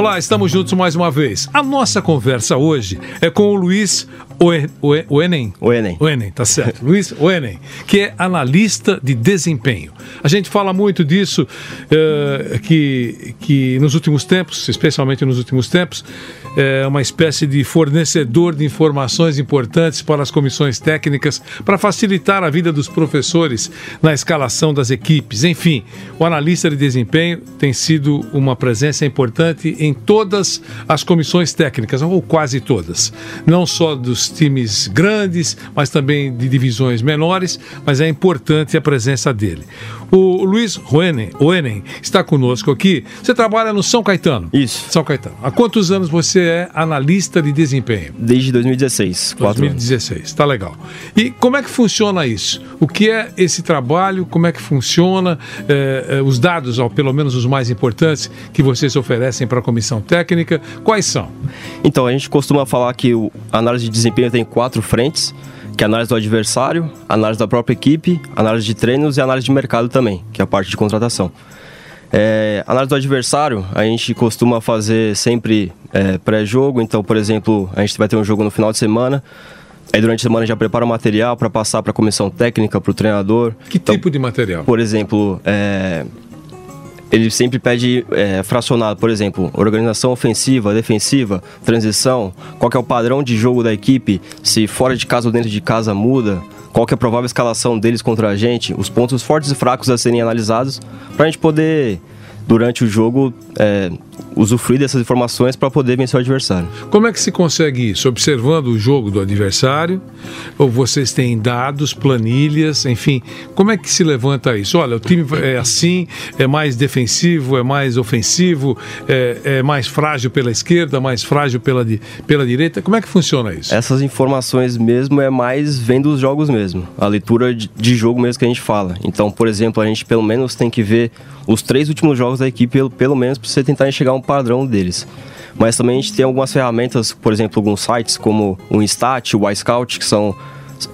Olá, estamos juntos mais uma vez. A nossa conversa hoje é com o Luiz Oe- Oe- Oenem. Oenem. Oenem, tá certo. Luiz Oenem, que é analista de desempenho. A gente fala muito disso, eh, que, que nos últimos tempos, especialmente nos últimos tempos, é uma espécie de fornecedor de informações importantes para as comissões técnicas, para facilitar a vida dos professores na escalação das equipes. Enfim, o analista de desempenho tem sido uma presença importante em todas as comissões técnicas, ou quase todas. Não só dos times grandes, mas também de divisões menores, mas é importante a presença dele. O Luiz Ruenen, está conosco aqui. Você trabalha no São Caetano? Isso. São Caetano. Há quantos anos você é analista de desempenho? Desde 2016, quatro anos. 2016, tá legal. E como é que funciona isso? O que é esse trabalho? Como é que funciona? Eh, eh, os dados, ou pelo menos os mais importantes, que vocês oferecem para a comissão técnica, quais são? Então, a gente costuma falar que o- a análise de desempenho tem quatro frentes, que é análise do adversário, análise da própria equipe, análise de treinos e análise de mercado também, que é a parte de contratação. É, análise do adversário, a gente costuma fazer sempre é, pré-jogo, então, por exemplo, a gente vai ter um jogo no final de semana, aí durante a semana já prepara o material para passar para a comissão técnica, para o treinador. Que Então, tipo de material? por exemplo, é, ele sempre pede é, fracionado, por exemplo, organização ofensiva, defensiva, transição, qual é o padrão de jogo da equipe, se fora de casa ou dentro de casa muda, qual é a provável escalação deles contra a gente, os pontos fortes e fracos a serem analisados, para a gente poder, durante o jogo, é, usufruir dessas informações para poder vencer o adversário. Como é que se consegue isso? Observando o jogo do adversário? Ou vocês têm dados, planilhas, enfim? Como é que se levanta isso? Olha, o time é assim, é mais defensivo, é mais ofensivo, é, é mais frágil pela esquerda, mais frágil pela, pela direita. Como é que funciona isso? Essas informações mesmo é mais vendo os jogos mesmo, a leitura de- de jogo mesmo que a gente fala. Então, por exemplo, a gente pelo menos tem que ver os três últimos jogos da equipe, pelo, pelo menos, para você tentar enxergar um padrão deles. Mas também a gente tem algumas ferramentas, por exemplo, alguns sites como o Instat, o iScout, que são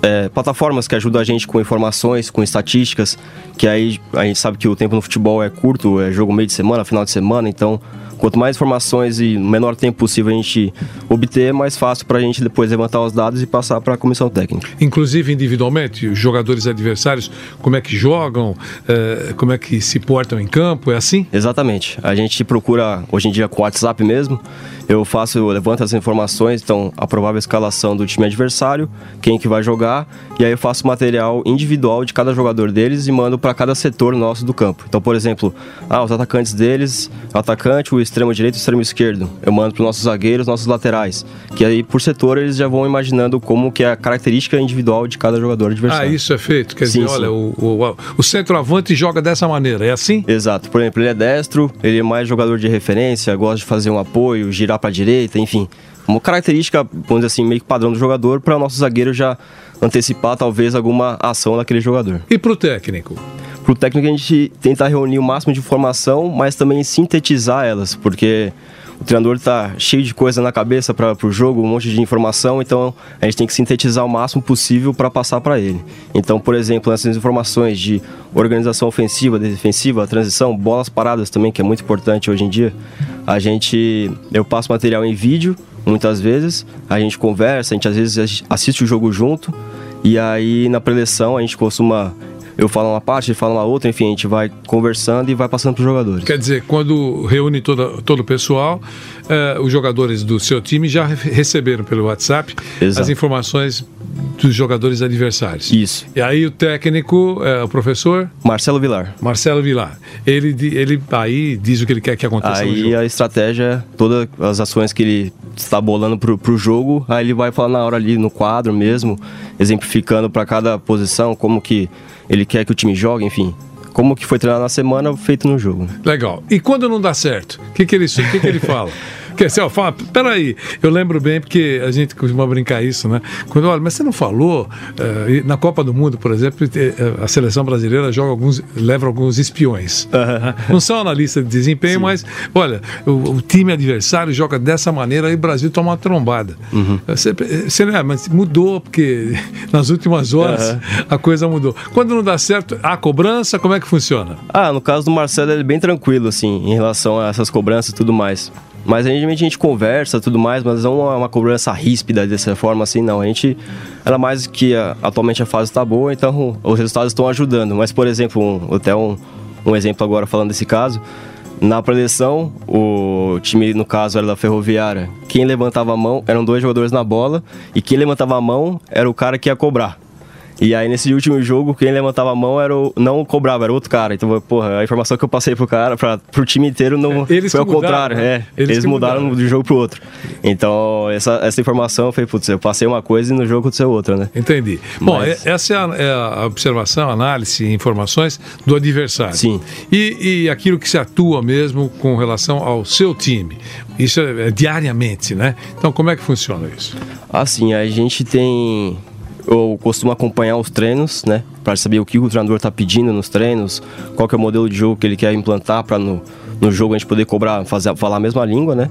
é, plataformas que ajudam a gente com informações, com estatísticas, que aí a gente sabe que o tempo no futebol é curto, é jogo meio de semana, final de semana, então quanto mais informações e no menor tempo possível a gente obter, mais fácil para a gente depois levantar os dados e passar para a comissão técnica. Inclusive individualmente, os jogadores adversários, como é que jogam, eh, como é que se portam em campo, é assim? Exatamente. A gente procura hoje em dia com o WhatsApp mesmo. Eu faço, eu levanto as informações, então a provável escalação do time adversário, quem que vai jogar, e aí eu faço material individual de cada jogador deles e mando para cada setor nosso do campo. Então, por exemplo, ah, os atacantes deles, o atacante, o extremo direito e o extremo esquerdo. Eu mando para os nossos zagueiros, nossos laterais, que aí por setor eles já vão imaginando como que é a característica individual de cada jogador Ah, adversário. isso é feito. Quer Sim, dizer, sim. olha, o, o, o centroavante joga dessa maneira, é assim? Exato. Por exemplo, ele é destro, ele é mais jogador de referência, gosta de fazer um apoio, girar para a direita, enfim. Uma característica, vamos dizer assim, meio que padrão do jogador para o nosso zagueiro já antecipar talvez alguma ação daquele jogador. E pro técnico? Para o técnico a gente tenta reunir o máximo de informação, mas também sintetizar elas, porque o treinador está cheio de coisa na cabeça para o jogo, um monte de informação, então a gente tem que sintetizar o máximo possível para passar para ele. Então, por exemplo, nessas informações de organização ofensiva, defensiva, transição, bolas paradas também, que é muito importante hoje em dia, a gente eu passo material em vídeo muitas vezes, a gente conversa, a gente às vezes assiste o jogo junto e aí na preleção a gente costuma eu falo uma parte, ele fala uma outra, enfim, a gente vai conversando e vai passando para os jogadores. Quer dizer, quando reúne toda, todo o pessoal, eh, os jogadores do seu time já re- receberam pelo WhatsApp Exato. as informações dos jogadores adversários. Isso. E aí o técnico, eh, o professor Marcelo Vilar. Marcelo Vilar, ele, ele aí diz o que ele quer que aconteça no Aí a estratégia, todas as ações que ele está bolando pro, pro jogo, aí ele vai falar na hora ali no quadro mesmo, exemplificando para cada posição, como que ele quer que o time jogue, enfim. Como que foi treinado na semana, feito no jogo. né? Legal. E quando não dá certo, o que, que, ele, que, que ele fala? Quer dizer, ó, fala, peraí, eu lembro bem porque a gente costuma brincar isso, né? Quando, olha, mas você não falou, eh, na Copa do Mundo, por exemplo, eh, a seleção brasileira joga alguns, leva alguns espiões. né? Não são analistas de desempenho, mas, olha, o, o time adversário joga dessa maneira e o Brasil toma uma trombada. Você, você, né, mas mudou, porque nas últimas horas a coisa mudou. Quando não dá certo, a cobrança, como é que funciona? Ah, no caso do Marcelo, ele é bem tranquilo, assim, em relação a essas cobranças e tudo mais. Mas a gente, a gente conversa tudo mais, mas não é uma cobrança ríspida dessa forma assim, não. A gente, ela mais que a- atualmente a fase está boa, então os resultados estão ajudando. Mas, por exemplo, um, até um, um exemplo agora falando desse caso, na preleção, o time, no caso, era da Ferroviária. Quem levantava a mão eram dois jogadores na bola, e quem levantava a mão era o cara que ia cobrar. E aí, nesse último jogo, quem levantava a mão era o, não cobrava, era outro cara. Então, porra, a informação que eu passei pro cara, pra, pro time inteiro, não É, eles foi ao contrário. mudaram, é, né? Eles eles, mudaram mudaram. de um jogo pro outro. Então, essa, essa informação foi, putz, eu passei uma coisa e no jogo aconteceu outra, né? Entendi. Bom, Mas- é- essa é a, é a observação, análise, informações do adversário. Sim. E, e aquilo que se atua mesmo com relação ao seu time. Isso é, é diariamente, né? Então, como é que funciona isso? Assim, a gente tem. Eu costumo acompanhar os treinos, né? Pra saber o que o treinador tá pedindo nos treinos, qual que é o modelo de jogo que ele quer implantar pra no, no jogo a gente poder cobrar, fazer, falar a mesma língua, né?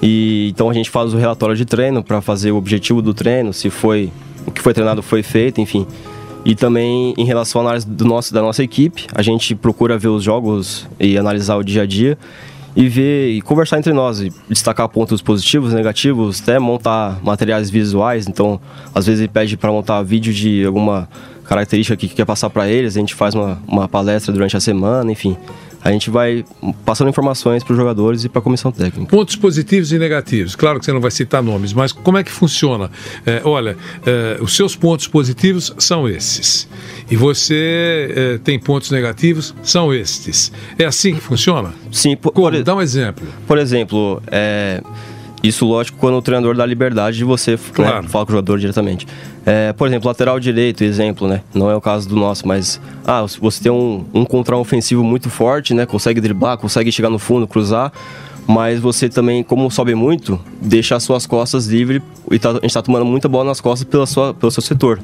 E então a gente faz o relatório de treino pra fazer o objetivo do treino, se foi o que foi treinado foi feito, enfim. E também em relação à análise do nosso, da nossa equipe, a gente procura ver os jogos e analisar o dia a dia e ver e conversar entre nós, e destacar pontos positivos, negativos, até montar materiais visuais. Então, às vezes ele pede para montar vídeo de alguma característica que quer passar para eles, a gente faz uma, uma palestra durante a semana, enfim. A gente vai passando informações para os jogadores e para a comissão técnica. Pontos positivos e negativos. Claro que você não vai citar nomes, mas como é que funciona? É, olha, é, os seus pontos positivos são esses. E você é, tem pontos negativos, são estes. É assim que funciona? Sim, por, Como? por, Dá um exemplo. por exemplo, é, isso lógico quando o treinador dá liberdade de você né, Claro. falar com o jogador diretamente. É, por exemplo, lateral direito, exemplo, né? Não é o caso do nosso, mas ah, você tem um, um contra ofensivo muito forte, né? Consegue driblar, consegue chegar no fundo, cruzar. Mas você também, como sobe muito, deixa as suas costas livres e tá- a gente está tomando muita bola nas costas pela sua, pelo seu setor.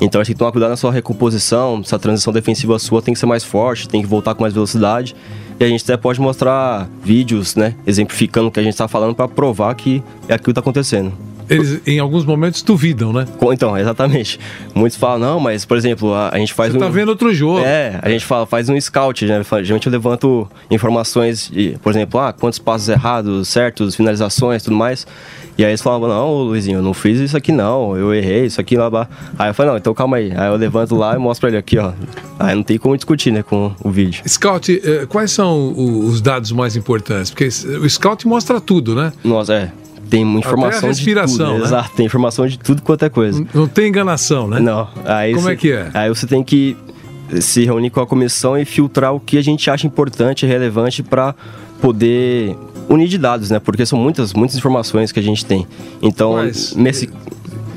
Então a gente tem que tomar cuidado na sua recomposição, essa transição defensiva sua tem que ser mais forte, tem que voltar com mais velocidade. E a gente até pode mostrar vídeos, né, exemplificando o que a gente está falando para provar que é aquilo que está acontecendo. Eles, em alguns momentos, duvidam, né? Então, exatamente. Muitos falam, não, mas, por exemplo, a, a gente faz Você um... tá vendo outro jogo. É, a gente fala, faz um scout, né? Geralmente eu levanto informações de, por exemplo, ah, quantos passos errados, certos, finalizações, tudo mais. E aí eles falavam, não, Luizinho, eu não fiz isso aqui não, eu errei, isso aqui lá, lá. Aí eu falei, não, então calma aí. Aí eu levanto lá e mostro pra ele aqui, ó. Aí não tem como discutir, né, com o vídeo. Scout, eh, quais são os dados mais importantes? Porque o Scout mostra tudo, né? Nossa, é. Tem informação respiração, de tudo. né? Exato, tem informação de tudo quanto é coisa. Não tem enganação, né? Não. Aí Como você- é que é? Aí você tem que se reunir com a comissão e filtrar o que a gente acha importante e relevante para poder unir de dados, né? Porque são muitas, muitas informações que a gente tem. Então, Quais? nesse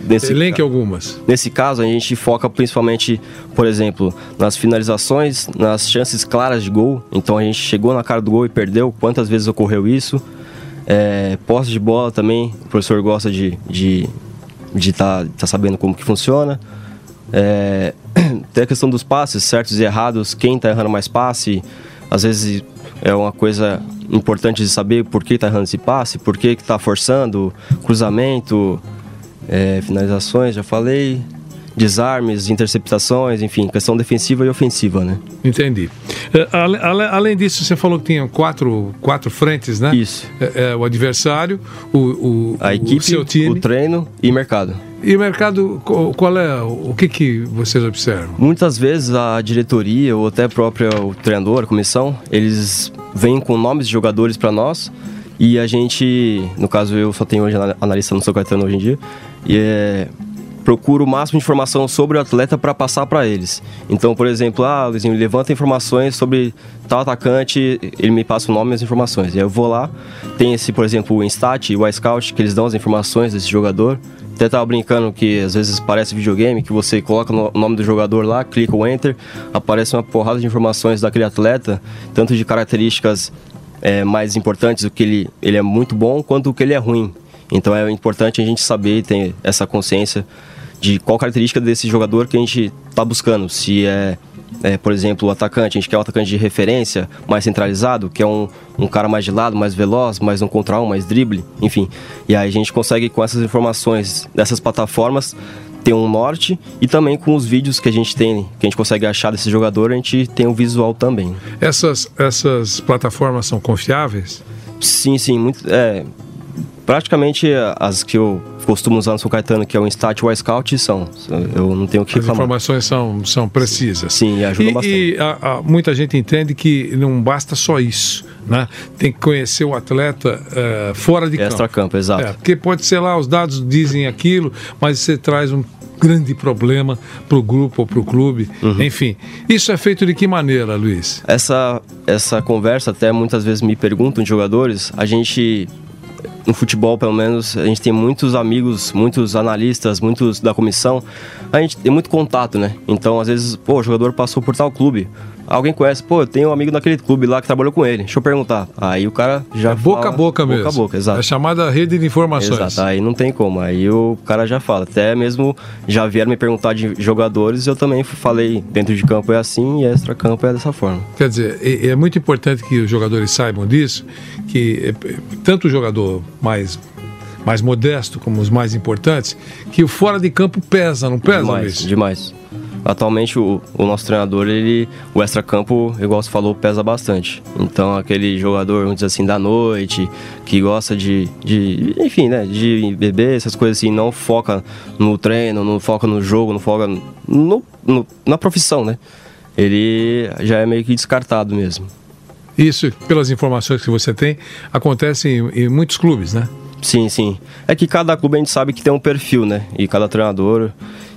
nesse Elenque algumas. Nesse caso, a gente foca principalmente, por exemplo, nas finalizações, nas chances claras de gol. Então a gente chegou na cara do gol e perdeu. Quantas vezes ocorreu isso? É, posse de bola também, o professor gosta de estar de, de tá, tá sabendo como que funciona. É, tem a questão dos passes, certos e errados, quem está errando mais passe. Às vezes é uma coisa importante de saber por que está errando esse passe, por que está forçando, cruzamento, é, finalizações, já falei, desarmes, interceptações, enfim, questão defensiva e ofensiva, né? Entendi. Ale- além disso, você falou que tinha quatro, quatro frentes, né? Isso. É, é, o adversário, o, o, A o equipe, seu time. o treino e mercado. E o mercado, qual é? O que, que vocês observam? Muitas vezes a diretoria ou até próprio o treinador, a comissão, eles vêm com nomes de jogadores para nós e a gente, no caso eu só tenho hoje ana- analista no São Caetano hoje em dia, e é, procuro o máximo de informação sobre o atleta para passar para eles. Então, por exemplo, ah, Luizinho, levanta informações sobre tal atacante, ele me passa o nome e as informações. E aí eu vou lá, tem esse, por exemplo, o Instat e o iScout, que eles dão as informações desse jogador. Até tava brincando que às vezes parece videogame, que você coloca o nome do jogador lá, clica o Enter, aparece uma porrada de informações daquele atleta, tanto de características é, mais importantes, o que ele, ele é muito bom, quanto o que ele é ruim. Então é importante a gente saber e ter essa consciência de qual característica desse jogador que a gente está buscando. Se é, é, por exemplo, o atacante, a gente quer um atacante de referência, mais centralizado, que é um, um cara mais de lado, mais veloz, mais um contra um, mais drible, enfim. E aí a gente consegue, com essas informações dessas plataformas, ter um norte e também com os vídeos que a gente tem, que a gente consegue achar desse jogador, a gente tem o visual também. Essas, essas plataformas são confiáveis? Sim, sim, muito, é, praticamente as que eu costumo usar no São Caetano, que é o Instat e o iScout, são. Eu não tenho o que As reclamar. informações são, são precisas. Sim, ajudam e, bastante. E a- a- muita gente entende que não basta só isso, né? Tem que conhecer o atleta eh, fora de campo. Extra-campo, exato. É, porque pode ser lá, os dados dizem aquilo, mas você traz um grande problema para o grupo ou para o clube. Uhum. Enfim, isso é feito de que maneira, Luiz? Essa, essa conversa, até muitas vezes me perguntam de jogadores, a gente, no futebol pelo menos, a gente tem muitos amigos, muitos analistas, muitos da comissão, a gente tem muito contato, né? Então, às vezes, pô, o jogador passou por tal clube. Alguém conhece, pô, tenho um amigo naquele clube lá que trabalhou com ele, deixa eu perguntar. Aí o cara já É boca fala- a boca mesmo. Boca a boca, exato. É chamada rede de informações. Exato, aí não tem como. Aí o cara já fala. Até mesmo já vieram me perguntar de jogadores, eu também falei, dentro de campo é assim e extra campo é dessa forma. Quer dizer, é, é muito importante que os jogadores saibam disso, que é, tanto o jogador mais, mais modesto como os mais importantes, que o fora de campo pesa, não pesa, demais, Luiz? demais. Atualmente o, o nosso treinador, ele, o extra campo, igual você falou, pesa bastante. Então aquele jogador, vamos dizer assim, da noite, que gosta de, de enfim, né, de beber, essas coisas assim, não foca no treino, não foca no jogo, não foca no, no- na profissão, né? Ele já é meio que descartado mesmo. Isso, pelas informações que você tem, acontece em, em muitos clubes, né? Sim, sim. É que cada clube a gente sabe que tem um perfil, né? E cada treinador,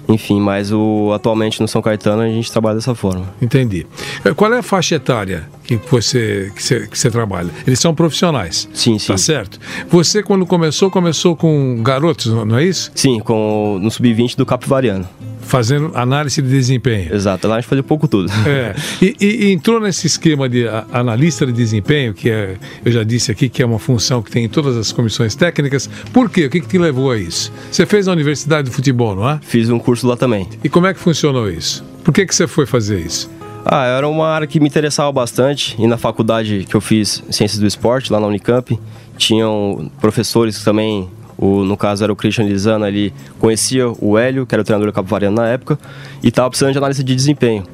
enfim, mas o, atualmente no São Caetano a gente trabalha dessa forma. Entendi. Eh, Qual é a faixa etária que você, que você, que você trabalha? Eles são profissionais. Sim, sim. Tá certo? Você, quando começou, começou com garotos, não é isso? Sim, com, no sub-20 do Capivariano. Fazendo análise de desempenho. Exato, lá a gente fazia pouco tudo. É, e, e- entrou nesse esquema de analista de desempenho, que é, eu já disse aqui que é uma função que tem em todas as comissões técnicas. Por quê? O que, que te levou a isso? Você fez na Universidade de Futebol, não é? Fiz um curso lá também. E como é que funcionou isso? Por que, que você foi fazer isso? Ah, era uma área que me interessava bastante. E na faculdade que eu fiz Ciências do Esporte, lá na Unicamp, tinham professores também, o, no caso era o Christian Lizana, ele conhecia o Hélio, que era o treinador do Capivariano na época, e estava precisando de análise de desempenho.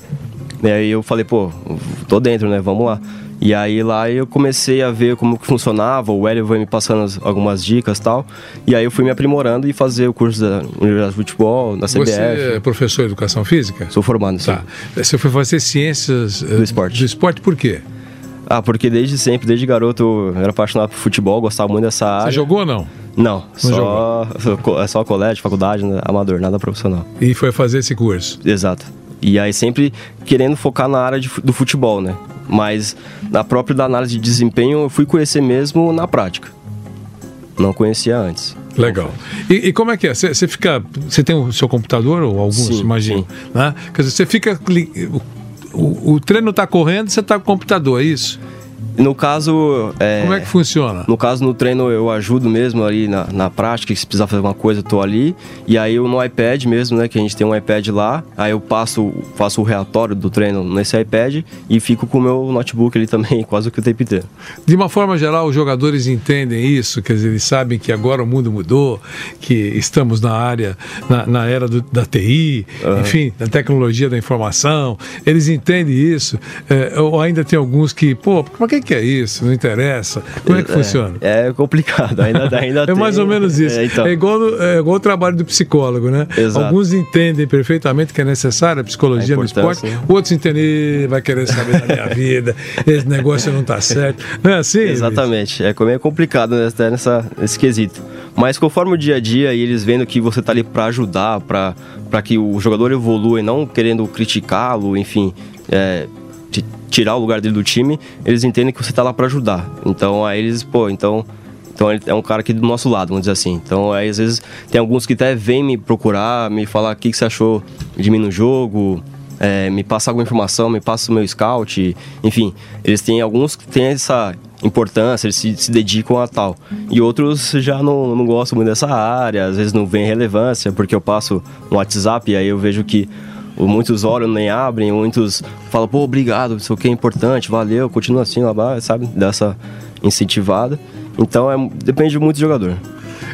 E aí eu falei, pô, tô dentro, né? Vamos lá. E aí lá eu comecei a ver como que funcionava, o Hélio foi me passando as- algumas dicas e tal. E aí eu fui me aprimorando e fazer o curso da Universidade de Futebol, na CBF. Você é professor de educação física? Sou formado, sim. Tá. Você foi fazer ciências eh, Do esporte. Do esporte por quê? Ah, porque desde sempre, desde garoto, eu era apaixonado por futebol, gostava muito dessa área. Você jogou ou não? Não, só, é só colégio, faculdade, né, amador, nada profissional. E foi fazer esse curso. Exato. E aí sempre querendo focar na área de do futebol, né? Mas na própria da análise de desempenho eu fui conhecer mesmo na prática. Não conhecia antes. Legal. E, e como é que é? Você fica. Você tem o seu computador ou alguns, Sim, imagino? sim. Né? Quer dizer, você fica. o, o treino está correndo, você está com o computador, é isso? No caso. É, Como é que funciona? No caso, no treino eu ajudo mesmo ali na, na prática, se precisar fazer alguma coisa, eu tô ali. E aí eu no iPad mesmo, né, que a gente tem um iPad lá, aí eu passo, faço o relatório do treino nesse iPad e fico com o meu notebook ali também, quase que o tempo inteiro. De uma forma geral, os jogadores entendem isso, quer dizer, eles sabem que agora o mundo mudou, que estamos na área, na, na era do- da TI, enfim, da tecnologia da informação. Eles entendem isso. É, ou ainda tem alguns que, pô, o que, que é isso? Não interessa. Como é que funciona? É complicado, ainda, ainda É tem- mais ou menos isso. É, É, então, igual, no- é igual o trabalho do psicólogo, né? Exato. Alguns entendem perfeitamente que é necessária a psicologia A no esporte, né? outros entendem, "Ih, vai querer saber da minha vida, esse negócio não tá certo. Não é assim? Exatamente, é como é complicado né, até nessa, nesse quesito. Mas conforme o dia a dia e eles vendo que você tá ali para ajudar, para que o jogador evolua e não querendo criticá-lo, enfim, é, tirar o lugar dele do time, eles entendem que você tá lá para ajudar. Então aí eles, pô, então então ele é um cara aqui do nosso lado, vamos dizer assim. Então aí às vezes tem alguns que até vêm me procurar, me falar o que, que você achou de mim no jogo, é, me passa alguma informação, me passa o meu scout, enfim. Eles têm alguns que têm essa importância, eles se, se dedicam a tal. E outros já não, não gostam muito dessa área, às vezes não vem relevância, porque eu passo no WhatsApp e aí eu vejo que muitos olham nem abrem, muitos falam, pô, obrigado, isso aqui é importante, valeu, continua assim, lá, sabe? Dessa incentivada. Então é, depende muito do jogador.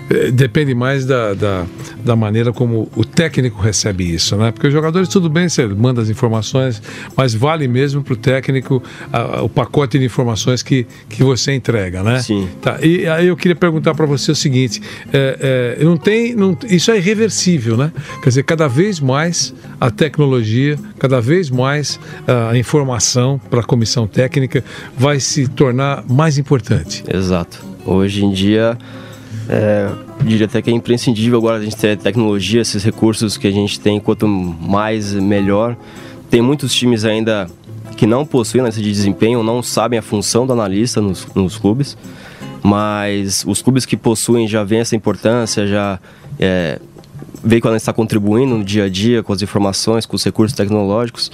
Eh, Depende mais da, da, da maneira como o técnico recebe isso, né? Porque os jogadores, tudo bem, você manda as informações, mas vale mesmo para o técnico a- a- o pacote de informações que, que você entrega, né? Sim. Tá, e aí eu queria perguntar para você o seguinte: é, é, não tem, não, isso é irreversível, né? Quer dizer, cada vez mais a tecnologia, cada vez mais a informação para a comissão técnica vai se tornar mais importante. Exato. Hoje em dia, é, diria até que é imprescindível agora a gente ter tecnologia, esses recursos que a gente tem, quanto mais melhor. Tem muitos times ainda que não possuem analista de desempenho, não sabem a função do analista nos, nos clubes, mas os clubes que possuem já veem essa importância, já é, veem que o analista está contribuindo no dia a dia com as informações, com os recursos tecnológicos.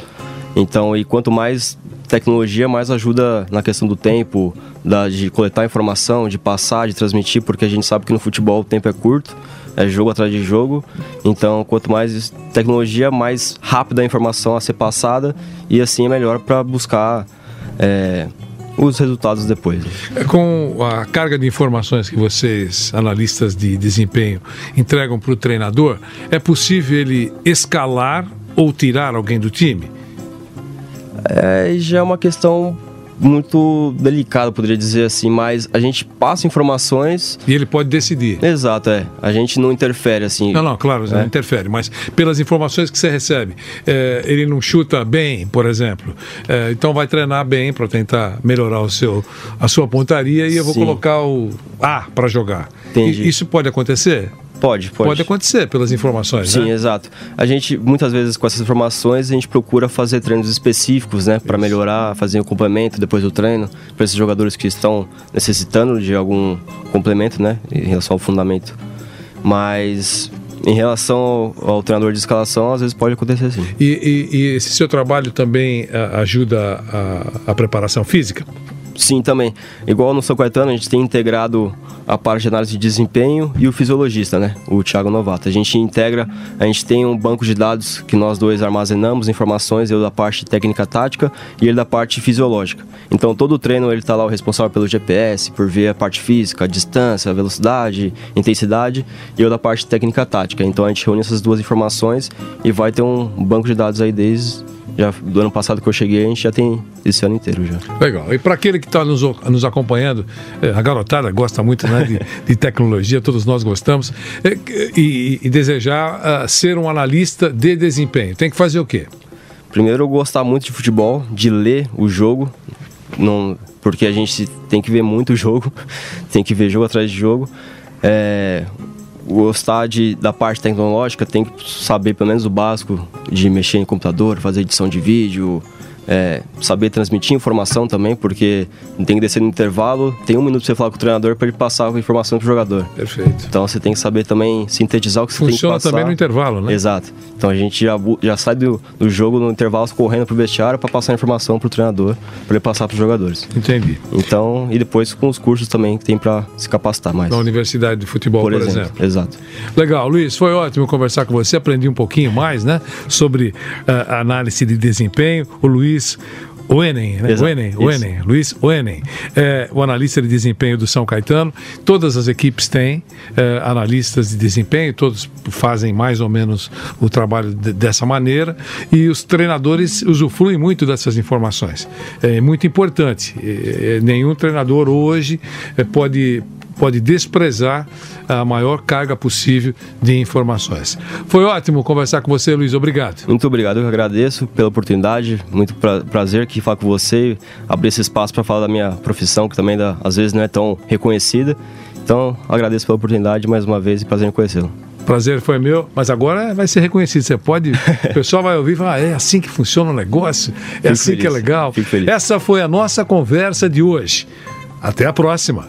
Então, e quanto mais tecnologia, mais ajuda na questão do tempo, da, de coletar informação, de passar, de transmitir, porque a gente sabe que no futebol o tempo é curto, é jogo atrás de jogo. Então, quanto mais tecnologia, mais rápida a informação a ser passada e assim é melhor para buscar é, os resultados depois. Com a carga de informações que vocês, analistas de desempenho, entregam para o treinador, é possível ele escalar ou tirar alguém do time? É, já é uma questão muito delicada, poderia dizer assim, mas a gente passa informações. E ele pode decidir. Exato, é. A gente não interfere assim. Não, não, claro, não É. interfere, mas pelas informações que você recebe, é, ele não chuta bem, por exemplo, é, então vai treinar bem para tentar melhorar o seu, a sua pontaria e eu vou Sim. colocar o A para jogar. Entendi. E- Isso pode acontecer? Pode, pode. Pode acontecer pelas informações, Sim, né? exato. A gente, muitas vezes, com essas informações, a gente procura fazer treinos específicos, né? Para melhorar, fazer o complemento depois do treino, para esses jogadores que estão necessitando de algum complemento, né? Em relação ao fundamento. Mas, em relação ao, ao treinador de escalação, às vezes pode acontecer sim. E, e- e esse seu trabalho também ah, ajuda a, a preparação física? Sim, também. Igual no São Caetano, a gente tem integrado a parte de análise de desempenho e o fisiologista, né? O Thiago Novato. A gente integra, a gente tem um banco de dados que nós dois armazenamos informações, eu da parte técnica tática e ele da parte fisiológica. Então, todo treino ele tá lá o responsável pelo GPS, por ver a parte física, a distância, a velocidade, intensidade, e eu da parte técnica tática. Então, a gente reúne essas duas informações e vai ter um banco de dados aí desde já do ano passado que eu cheguei, a gente já tem esse ano inteiro já. Legal. E para aquele que está nos, nos acompanhando, eh, a garotada gosta muito né, de, de tecnologia, todos nós gostamos, eh, e, e desejar ah, ser um analista de desempenho, tem que fazer o quê? Primeiro, eu gostar muito de futebol, de ler o jogo, não, porque a gente tem que ver muito jogo, tem que ver jogo atrás de jogo. É, gostar de, da parte tecnológica, tem que saber pelo menos o básico de mexer em computador, fazer edição de vídeo, é, saber transmitir informação também, porque tem que descer no intervalo, tem um minuto pra você falar com o treinador para ele passar a informação pro jogador. Perfeito. Então você tem que saber também sintetizar o que você Funciona tem que passar. também no intervalo, né? Exato. Então a gente já, já sai do, do jogo no intervalo correndo pro vestiário para passar a informação pro treinador, para ele passar pros jogadores. Entendi. Então, e depois com os cursos também que tem para se capacitar mais. Na Universidade de Futebol, por, por exemplo. exemplo. Exato. Legal, Luiz, foi ótimo conversar com você, aprendi um pouquinho mais, né, sobre a análise de desempenho. O Luiz Oenen, né? Exato, Oenen, isso. Oenen, Luiz Oenen, é o analista de desempenho do São Caetano. Todas as equipes têm é, analistas de desempenho, todos fazem mais ou menos o trabalho de- dessa maneira e os treinadores usufruem muito dessas informações. É muito importante. É, é, nenhum treinador hoje é, pode pode desprezar a maior carga possível de informações. Foi ótimo conversar com você, Luiz. Obrigado. Muito obrigado. Eu agradeço pela oportunidade. Muito pra, prazer que falar com você, abrir esse espaço para falar da minha profissão, que também às vezes não é tão reconhecida. Então, agradeço pela oportunidade mais uma vez e prazer em conhecê-lo. Prazer foi meu, mas agora vai ser reconhecido. Você pode, o pessoal vai ouvir e falar: ah, é assim que funciona o negócio, é Fico assim feliz. que é legal. Essa foi a nossa conversa de hoje. Até a próxima.